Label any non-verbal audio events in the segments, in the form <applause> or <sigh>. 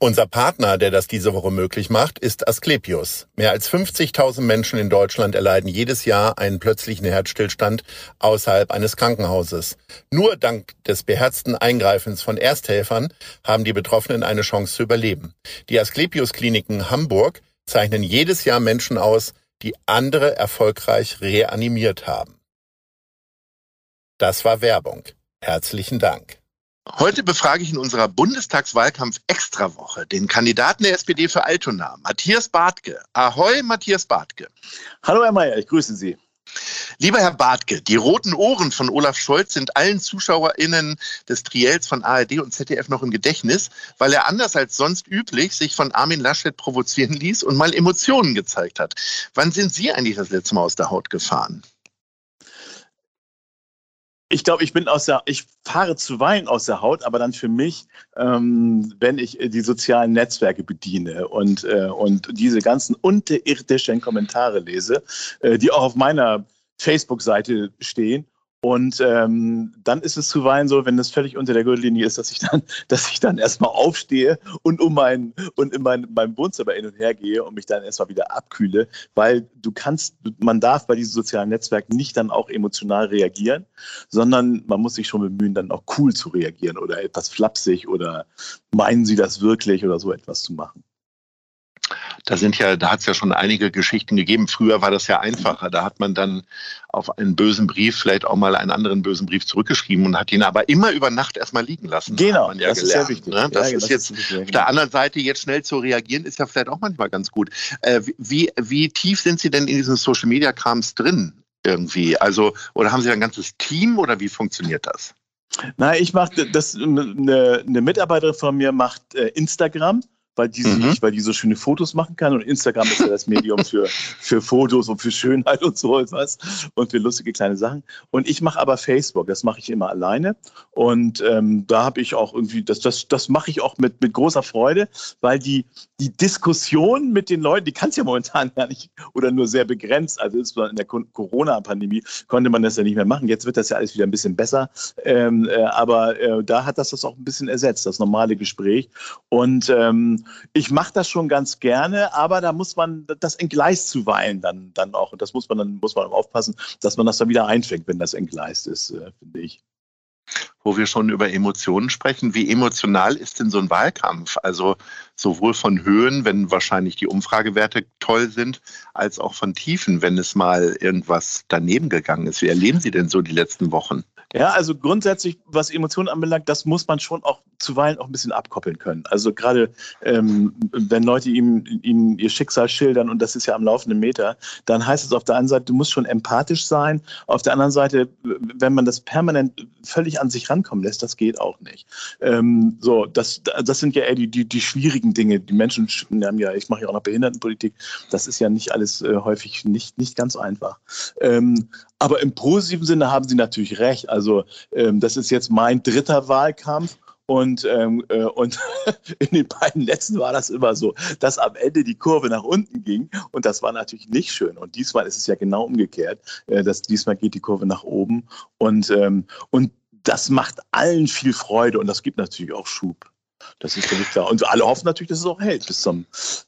Unser Partner, der das diese Woche möglich macht, ist Asklepios. Mehr als 50.000 Menschen in Deutschland erleiden jedes Jahr einen plötzlichen Herzstillstand außerhalb eines Krankenhauses. Nur dank des beherzten Eingreifens von Ersthelfern haben die Betroffenen eine Chance zu überleben. Die Asklepios Kliniken Hamburg zeichnen jedes Jahr Menschen aus, die andere erfolgreich reanimiert haben. Das war Werbung. Herzlichen Dank. Heute befrage ich in unserer Bundestagswahlkampf-Extrawoche den Kandidaten der SPD für Altona, Matthias Bartke. Ahoi, Matthias Bartke. Hallo, Herr Mayer, ich grüße Sie. Lieber Herr Bartke, die roten Ohren von Olaf Scholz sind allen ZuschauerInnen des Triels von ARD und ZDF noch im Gedächtnis, weil er anders als sonst üblich sich von Armin Laschet provozieren ließ und mal Emotionen gezeigt hat. Wann sind Sie eigentlich das letzte Mal aus der Haut gefahren? Ich glaube, ich bin aus der, ich fahre zuweilen aus der Haut, aber dann für mich, ähm, wenn ich die sozialen Netzwerke bediene und, äh, und diese ganzen unterirdischen Kommentare lese, äh, die auch auf meiner Facebook-Seite stehen und ähm, dann ist es zuweilen so, wenn das völlig unter der Gürtellinie ist, dass ich dann, <laughs> dass ich dann erstmal aufstehe und um mein und in mein, meinem Wohnzimmer hin und her gehe und mich dann erstmal wieder abkühle, weil du kannst, man darf bei diesen sozialen Netzwerken nicht dann auch emotional reagieren, sondern man muss sich schon bemühen, dann auch cool zu reagieren oder etwas flapsig oder meinen sie das wirklich oder so etwas zu machen. Da sind ja, da hat es ja schon einige Geschichten gegeben. Früher war das ja einfacher. Da hat man dann auf einen bösen Brief vielleicht auch mal einen anderen bösen Brief zurückgeschrieben und hat ihn aber immer über Nacht erstmal liegen lassen. Genau, ja das gelernt, ist sehr wichtig. Ne? Das ja, ist das jetzt ist auf der anderen Seite jetzt schnell zu reagieren, ist ja vielleicht auch manchmal ganz gut. Äh, wie, wie tief sind Sie denn in diesem Social Media Krams drin irgendwie? Also, oder haben Sie ein ganzes Team oder wie funktioniert das? Na, ich mache das, eine, eine Mitarbeiterin von mir macht äh, Instagram weil die, mhm. sich, weil die so schöne Fotos machen kann. Und Instagram ist ja das Medium für, <laughs> für Fotos und für Schönheit und so etwas und für lustige kleine Sachen. Und ich mache aber Facebook, das mache ich immer alleine. Und ähm, da habe ich auch irgendwie, das, das, das mache ich auch mit, mit großer Freude, weil die, die Diskussion mit den Leuten, die kann es ja momentan gar nicht oder nur sehr begrenzt. Also in der Corona-Pandemie konnte man das ja nicht mehr machen. Jetzt wird das ja alles wieder ein bisschen besser. Ähm, äh, aber äh, da hat das das auch ein bisschen ersetzt, das normale Gespräch. Und ähm, ich mache das schon ganz gerne, aber da muss man, das entgleist zuweilen dann, dann auch. Und das muss man dann, muss man aufpassen, dass man das dann wieder einfängt, wenn das entgleist ist, äh, finde ich wo wir schon über Emotionen sprechen. Wie emotional ist denn so ein Wahlkampf? Also sowohl von Höhen, wenn wahrscheinlich die Umfragewerte toll sind, als auch von Tiefen, wenn es mal irgendwas daneben gegangen ist. Wie erleben Sie denn so die letzten Wochen? Ja, also grundsätzlich, was Emotionen anbelangt, das muss man schon auch zuweilen auch ein bisschen abkoppeln können. Also gerade ähm, wenn Leute ihm, ihm ihr Schicksal schildern und das ist ja am laufenden Meter, dann heißt es auf der einen Seite, du musst schon empathisch sein. Auf der anderen Seite, wenn man das permanent völlig an sich rankommen lässt, das geht auch nicht. Ähm, so, das, das sind ja eher die, die, die schwierigen Dinge. Die Menschen haben ja, ich mache ja auch noch Behindertenpolitik, das ist ja nicht alles äh, häufig nicht, nicht ganz einfach. Ähm, aber im positiven Sinne haben Sie natürlich recht. Also ähm, das ist jetzt mein dritter Wahlkampf. Und, ähm, äh, und <laughs> in den beiden letzten war das immer so, dass am Ende die Kurve nach unten ging. Und das war natürlich nicht schön. Und diesmal ist es ja genau umgekehrt. Äh, dass diesmal geht die Kurve nach oben. Und, ähm, und das macht allen viel Freude und das gibt natürlich auch Schub. Das ist völlig klar. Und alle hoffen natürlich, dass es auch hält bis zum,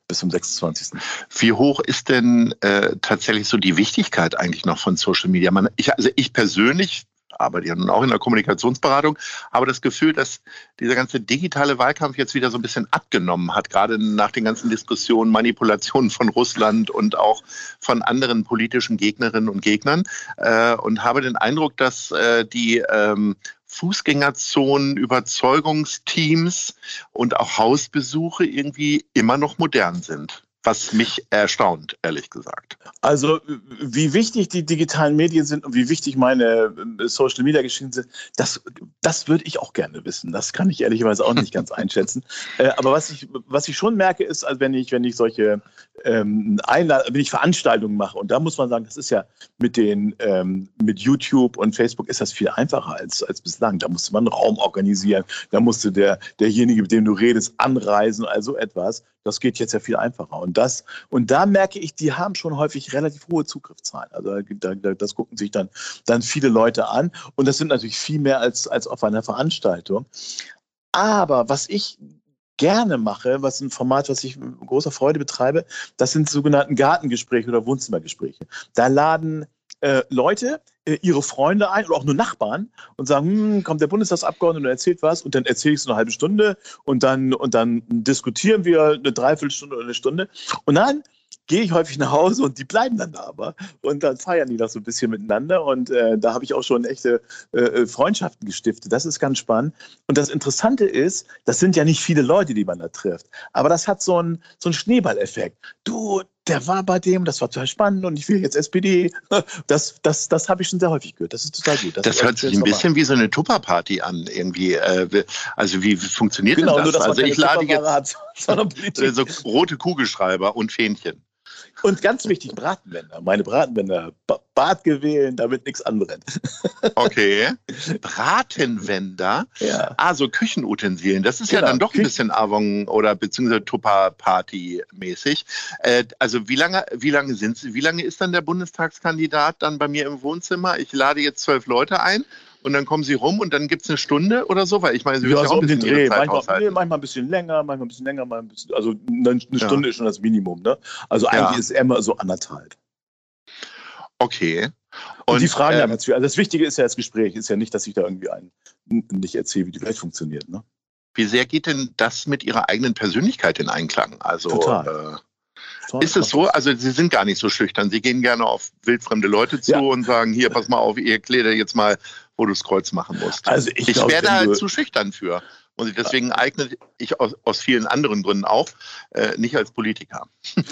bis zum 26. Wie hoch ist denn äh, tatsächlich so die Wichtigkeit eigentlich noch von Social Media? Man, ich, also ich persönlich arbeite ja nun auch in der Kommunikationsberatung, habe das Gefühl, dass dieser ganze digitale Wahlkampf jetzt wieder so ein bisschen abgenommen hat, gerade nach den ganzen Diskussionen, Manipulationen von Russland und auch von anderen politischen Gegnerinnen und Gegnern. Äh, und habe den Eindruck, dass äh, die ähm, Fußgängerzonen, Überzeugungsteams und auch Hausbesuche irgendwie immer noch modern sind was mich erstaunt, ehrlich gesagt. Also, wie wichtig die digitalen Medien sind und wie wichtig meine äh, Social Media Geschichten sind, das, das würde ich auch gerne wissen. Das kann ich ehrlicherweise auch nicht <laughs> ganz einschätzen. Äh, aber was ich, was ich schon merke, ist, als wenn ich, wenn ich solche ähm, Einlad wenn ich Veranstaltungen mache, und da muss man sagen, das ist ja mit den ähm, mit YouTube und Facebook ist das viel einfacher als, als bislang. Da musste man einen Raum organisieren, da musste der, derjenige, mit dem du redest, anreisen, also etwas. Das geht jetzt ja viel einfacher. Und das, und da merke ich, die haben schon häufig relativ hohe Zugriffszahlen. Also da, da, das gucken sich dann, dann viele Leute an. Und das sind natürlich viel mehr als, als auf einer Veranstaltung. Aber was ich gerne mache, was ein Format, was ich mit großer Freude betreibe, das sind sogenannten Gartengespräche oder Wohnzimmergespräche. Da laden äh, Leute äh, ihre Freunde ein oder auch nur Nachbarn und sagen, hm, kommt der Bundestagsabgeordnete und erzählt was und dann erzähle ich es eine halbe Stunde und dann, und dann diskutieren wir eine Dreiviertelstunde oder eine Stunde und dann gehe ich häufig nach Hause und die bleiben dann da aber. Und dann feiern die das so ein bisschen miteinander. Und äh, da habe ich auch schon echte äh, äh, Freundschaften gestiftet. Das ist ganz spannend. Und das Interessante ist, das sind ja nicht viele Leute, die man da trifft. Aber das hat so einen so einen Schneeballeffekt. Du, der war bei dem, das war total spannend und ich will jetzt SPD. <laughs> Das, das, das habe ich schon sehr häufig gehört. Das ist total gut. Das, das hört sich ein bisschen wie so eine Tupperparty an, irgendwie. Äh, also wie funktioniert genau, das? Nur, dass also ich lade jetzt hat, <laughs> <laughs> so rote Kugelschreiber und Fähnchen. Und ganz wichtig, Bratenwender. Meine Bratenwender, Bad gewählen, damit nichts anbrennt. <laughs> Okay. Bratenwender? Ja. Ah, so Küchenutensilien. Das ist genau. ja dann doch ein bisschen Avon oder beziehungsweise Tupper-Party-mäßig. Äh, also wie lange, wie lange sind Sie, wie lange ist dann der Bundestagskandidat dann bei mir im Wohnzimmer? Ich lade jetzt zwölf Leute ein und dann kommen sie rum und dann gibt es eine Stunde oder so, weil ich meine, sie ja, so um den Dreh. Manchmal, nee, manchmal ein bisschen länger, manchmal ein bisschen länger, manchmal ein bisschen, also eine, Stunde ja. ist schon das Minimum, ne? Also eigentlich ja. ist immer so anderthalb. Okay. Und, und die fragen ähm, dann natürlich, also das Wichtige ist ja das Gespräch, ist ja nicht, dass ich da irgendwie einen nicht erzähle, wie die Welt funktioniert, ne? Wie sehr geht denn das mit Ihrer eigenen Persönlichkeit in Einklang? Also, Total. Äh, ist es so? Also Sie sind gar nicht so schüchtern. Sie gehen gerne auf wildfremde Leute zu ja. und sagen, hier, pass mal auf, ihr erklärt jetzt mal, wo du das Kreuz machen musst. Also ich, ich wäre da halt zu schüchtern für. Und deswegen eigne ich aus, aus vielen anderen Gründen auch, äh, nicht als Politiker. <laughs>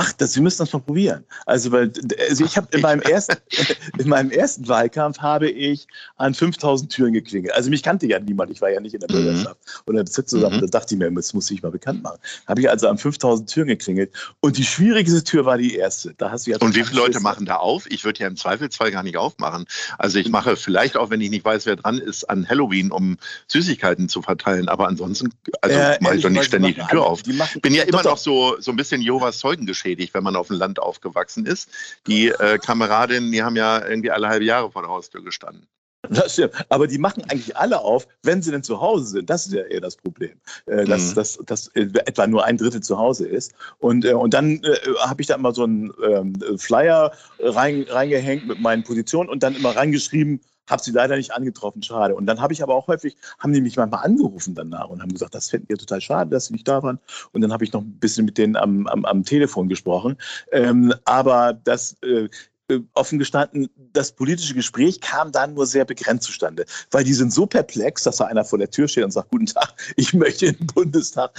Ach, das, Sie müssen das mal probieren. Also, weil, also ich habe in meinem ersten, <laughs> in meinem ersten Wahlkampf habe ich an 5000 Türen geklingelt. Also mich kannte ja niemand. Ich war ja nicht in der mhm. Bürgerschaft mhm. oder Bezirkszusammen. Mhm. Da dachte ich mir, das muss ich mal bekannt machen. Habe ich also an 5000 Türen geklingelt. Und die schwierigste Tür war die erste. Da hast du ja Und wie viele Leute machen da auf? Ich würde ja im Zweifelsfall gar nicht aufmachen. Also ich mache vielleicht auch, wenn ich nicht weiß, wer dran ist, an Halloween, um Süßigkeiten zu verteilen. Aber ansonsten, also äh, mache ich doch nicht ständig die Tür auf. Ich Bin ja immer noch so, so ein bisschen Jehovas Zeugengeschehen geschädigt, wenn man auf dem Land aufgewachsen ist. Die äh, Kameradinnen, die haben ja irgendwie alle halbe Jahre vor der Haustür gestanden. Das stimmt. Aber die machen eigentlich alle auf, wenn sie denn zu Hause sind. Das ist ja eher das Problem. Äh, dass, mhm. dass, dass äh, etwa nur ein Drittel zu Hause ist. Und, äh, und dann äh, habe ich da immer so einen ähm, Flyer rein, reingehängt mit meinen Positionen und dann immer reingeschrieben, habe sie leider nicht angetroffen, schade. Und dann habe ich aber auch häufig, haben die mich manchmal angerufen danach und haben gesagt, das fänden wir total schade, dass sie nicht da waren. Und dann habe ich noch ein bisschen mit denen am, am, am Telefon gesprochen. Ähm, aber das äh, offen gestanden, das politische Gespräch kam dann nur sehr begrenzt zustande, weil die sind so perplex, dass da einer vor der Tür steht und sagt, guten Tag, ich möchte in den Bundestag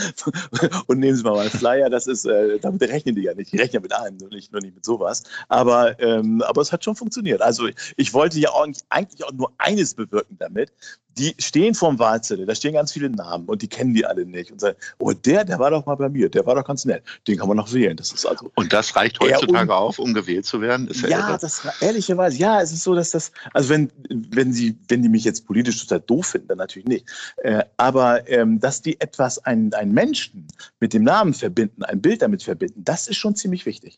<laughs> und nehmen Sie mal einen Flyer. Das ist, äh, damit rechnen die ja nicht. Die rechnen ja mit allem, nur nicht, nur nicht mit sowas. Aber, ähm, aber es hat schon funktioniert. Also ich wollte ja eigentlich auch nur eines bewirken damit, die stehen vorm Wahlzettel, da stehen ganz viele Namen und die kennen die alle nicht und sagen, oh, der, der war doch mal bei mir, der war doch ganz nett, den kann man noch wählen. Das ist also und das reicht heutzutage auf, um gewählt zu werden? Ist ja, ja das ehrlicherweise, ja, es ist so, dass das, also wenn, wenn sie, wenn die mich jetzt politisch total doof finden, dann natürlich nicht. Äh, aber ähm, dass die etwas, einen, einen Menschen mit dem Namen verbinden, ein Bild damit verbinden, das ist schon ziemlich wichtig.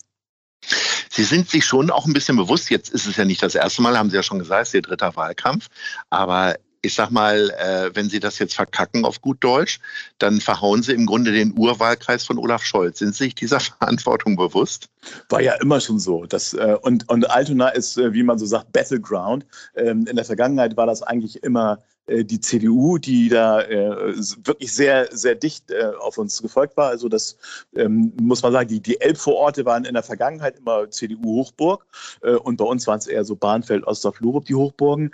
Sie sind sich schon auch ein bisschen bewusst, jetzt ist es ja nicht das erste Mal, haben Sie ja schon gesagt, es ist Ihr dritter Wahlkampf, aber ich sag mal, äh, wenn Sie das jetzt verkacken auf gut Deutsch, dann verhauen Sie im Grunde den Urwahlkreis von Olaf Scholz. Sind Sie sich dieser <laughs> Verantwortung bewusst? War ja immer schon so. Das, äh, und, und Altona ist, äh, wie man so sagt, Battleground. Ähm, in der Vergangenheit war das eigentlich immer äh, die CDU, die da äh, wirklich sehr, sehr dicht äh, auf uns gefolgt war. Also das ähm, muss man sagen, die, die Elbvororte waren in der Vergangenheit immer CDU-Hochburg äh, und bei uns waren es eher so Bahnfeld, Ostorf, Lurup die Hochburgen.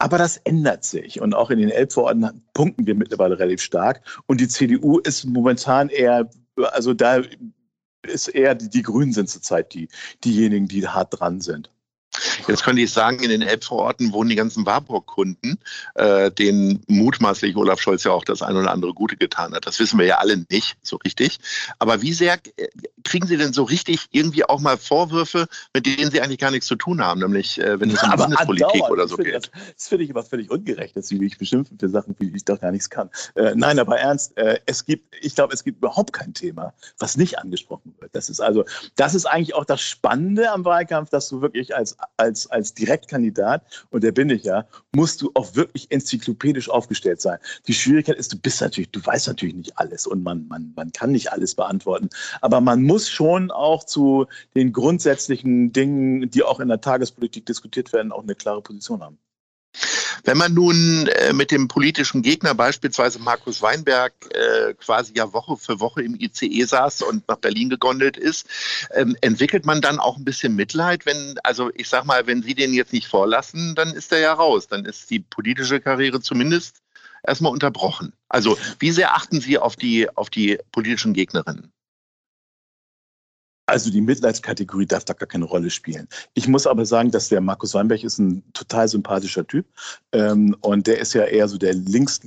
Aber das ändert sich. Und auch in den Elbverordneten punkten wir mittlerweile relativ stark. Und die CDU ist momentan eher, also da ist eher die, die Grünen sind zurzeit die, diejenigen, die hart dran sind. Jetzt könnte ich sagen, in den Elbvororten wohnen die ganzen Warburg-Kunden, äh, denen mutmaßlich Olaf Scholz ja auch das ein oder andere Gute getan hat. Das wissen wir ja alle nicht so richtig. Aber wie sehr äh, kriegen Sie denn so richtig irgendwie auch mal Vorwürfe, mit denen Sie eigentlich gar nichts zu tun haben, nämlich äh, wenn es um <laughs> Bundespolitik oder so geht? Das, das finde ich aber völlig ungerecht, dass Sie mich beschimpfen für Sachen, wie ich doch gar nichts kann. Äh, nein, aber ernst, äh, es gibt, ich glaube, es gibt überhaupt kein Thema, was nicht angesprochen wird. Das ist also, das ist eigentlich auch das Spannende am Wahlkampf, dass du wirklich als als, als Direktkandidat, und der bin ich ja, musst du auch wirklich enzyklopädisch aufgestellt sein. Die Schwierigkeit ist, du bist natürlich, du weißt natürlich nicht alles und man, man, man kann nicht alles beantworten. Aber man muss schon auch zu den grundsätzlichen Dingen, die auch in der Tagespolitik diskutiert werden, auch eine klare Position haben. Wenn man nun äh, mit dem politischen Gegner, beispielsweise Markus Weinberg, äh, quasi ja Woche für Woche im ICE saß und nach Berlin gegondelt ist, ähm, entwickelt man dann auch ein bisschen Mitleid, wenn, also ich sag mal, wenn Sie den jetzt nicht vorlassen, dann ist er ja raus. Dann ist die politische Karriere zumindest erstmal unterbrochen. Also wie sehr achten Sie auf die, auf die politischen Gegnerinnen? Also die Mitleidskategorie darf da gar keine Rolle spielen. Ich muss aber sagen, dass der Markus Weinberg ist ein total sympathischer Typ ähm, und der ist ja eher so der links,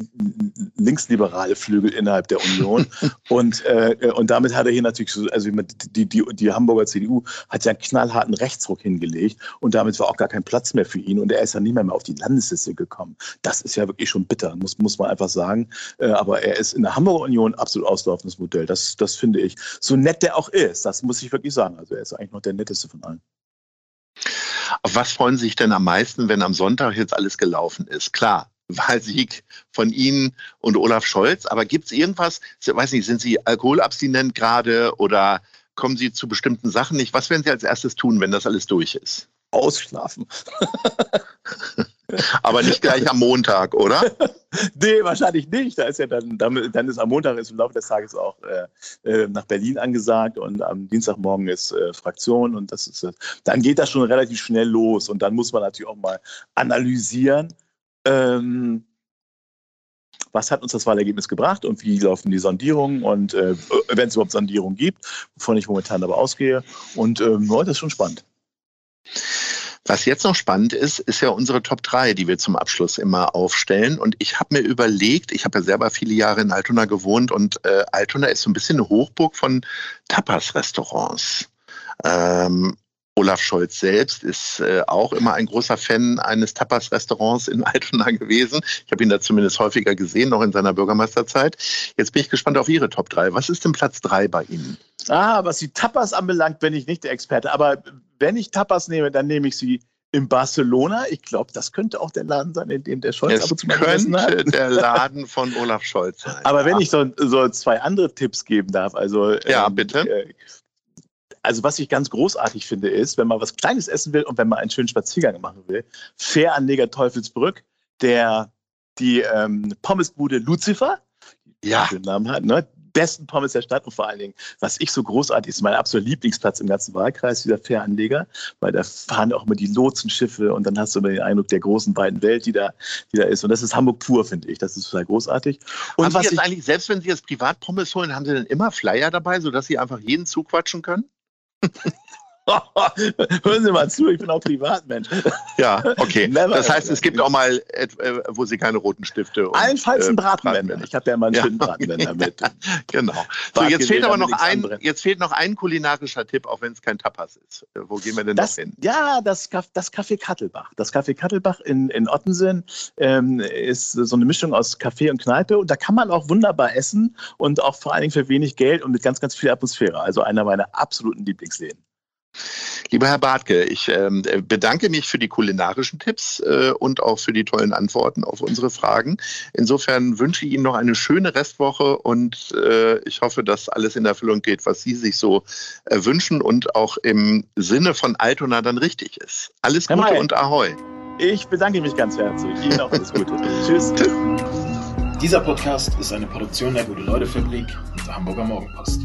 linksliberale Flügel innerhalb der Union <laughs> und, äh, und damit hat er hier natürlich so, also die, die, die Hamburger CDU hat ja einen knallharten Rechtsruck hingelegt und damit war auch gar kein Platz mehr für ihn und er ist ja nicht mehr, mehr auf die Landesliste gekommen. Das ist ja wirklich schon bitter, muss, muss man einfach sagen. Äh, aber er ist in der Hamburger Union absolut auslaufendes Modell. Das, das finde ich. So nett der auch ist, das muss ich wirklich sagen. Also er ist eigentlich noch der netteste von allen. Auf was freuen Sie sich denn am meisten, wenn am Sonntag jetzt alles gelaufen ist? Klar, <laughs> Wahlsieg von Ihnen und Olaf Scholz, aber gibt es irgendwas, ich weiß nicht, sind Sie alkoholabstinent gerade oder kommen Sie zu bestimmten Sachen nicht? Was werden Sie als erstes tun, wenn das alles durch ist? Ausschlafen. <laughs> Aber nicht gleich am Montag, oder? <laughs> nee, wahrscheinlich nicht. Da ist ja dann, dann ist am Montag ist im Laufe des Tages auch äh, äh, nach Berlin angesagt und am Dienstagmorgen ist äh, Fraktion und das ist dann geht das schon relativ schnell los und dann muss man natürlich auch mal analysieren. Ähm, was hat uns das Wahlergebnis gebracht und wie laufen die Sondierungen und äh, wenn es überhaupt Sondierungen gibt, wovon ich momentan aber ausgehe. Und ähm, das ist schon spannend. Was jetzt noch spannend ist, ist ja unsere Top 3, die wir zum Abschluss immer aufstellen. Und ich habe mir überlegt, ich habe ja selber viele Jahre in Altona gewohnt und äh, Altona ist so ein bisschen eine Hochburg von Tapas-Restaurants. Ähm, Olaf Scholz selbst ist äh, auch immer ein großer Fan eines Tapas-Restaurants in <laughs> Altona gewesen. Ich habe ihn da zumindest häufiger gesehen, noch in seiner Bürgermeisterzeit. Jetzt bin ich gespannt auf Ihre Top 3. Was ist denn Platz 3 bei Ihnen? Ah, was die Tapas anbelangt, bin ich nicht der Experte. Aber wenn ich Tapas nehme, dann nehme ich sie in Barcelona. Ich glaube, das könnte auch der Laden sein, in dem der Scholz es ab und zu mal könnte hat. der <laughs> Laden von Olaf Scholz sein. Aber ja. wenn ich so, so, zwei andere Tipps geben darf, also ja, ähm, bitte. Äh, also was ich ganz großartig finde, ist, wenn man was Kleines essen will und wenn man einen schönen Spaziergang machen will, fair an Neger Teufelsbrück, der die ähm, Pommesbude Lucifer, ja. den Namen hat, ne? Besten Pommes der Stadt und vor allen Dingen, was ich so großartig ist, mein absoluter Lieblingsplatz im ganzen Wahlkreis, dieser Fähranleger, weil da fahren auch immer die Lotsenschiffe und dann hast du immer den Eindruck der großen weiten Welt, die da, die da ist. Und das ist Hamburg pur, finde ich. Das ist total großartig. Und haben was Sie jetzt eigentlich, selbst wenn Sie jetzt Privatpommes holen, haben Sie denn immer Flyer dabei, sodass Sie einfach jeden zuquatschen können? <laughs> Hören Sie mal zu, ich bin auch Privatmensch. Ja, okay. Das heißt, es gibt auch mal, äh, wo Sie keine roten Stifte und, Allenfalls ein Bratenwender. Äh, ich habe ja mal einen schönen ja. Bratenwender mit. <laughs> genau. So, jetzt fehlt aber noch ein, jetzt fehlt noch ein kulinarischer Tipp, auch wenn es kein Tapas ist. Äh, wo gehen wir denn das, noch hin? Ja, das, das Café Kattelbach. Das Café Kattelbach in, in Ottensen ähm, ist so eine Mischung aus Café und Kneipe und da kann man auch wunderbar essen und auch vor allen Dingen für wenig Geld und mit ganz, ganz viel Atmosphäre. Also einer meiner absoluten Lieblingsläden. Lieber Herr Bartke, ich äh, bedanke mich für die kulinarischen Tipps äh, und auch für die tollen Antworten auf unsere Fragen. Insofern wünsche ich Ihnen noch eine schöne Restwoche und äh, ich hoffe, dass alles in Erfüllung geht, was Sie sich so äh, wünschen und auch im Sinne von Altona dann richtig ist. Alles Gute Mai. und Ahoi. Ich bedanke mich ganz herzlich. Ihnen auch alles Gute. <laughs> Tschüss. Dieser Podcast ist eine Produktion der Gute-Leute-Fabrik und der Hamburger Morgenpost.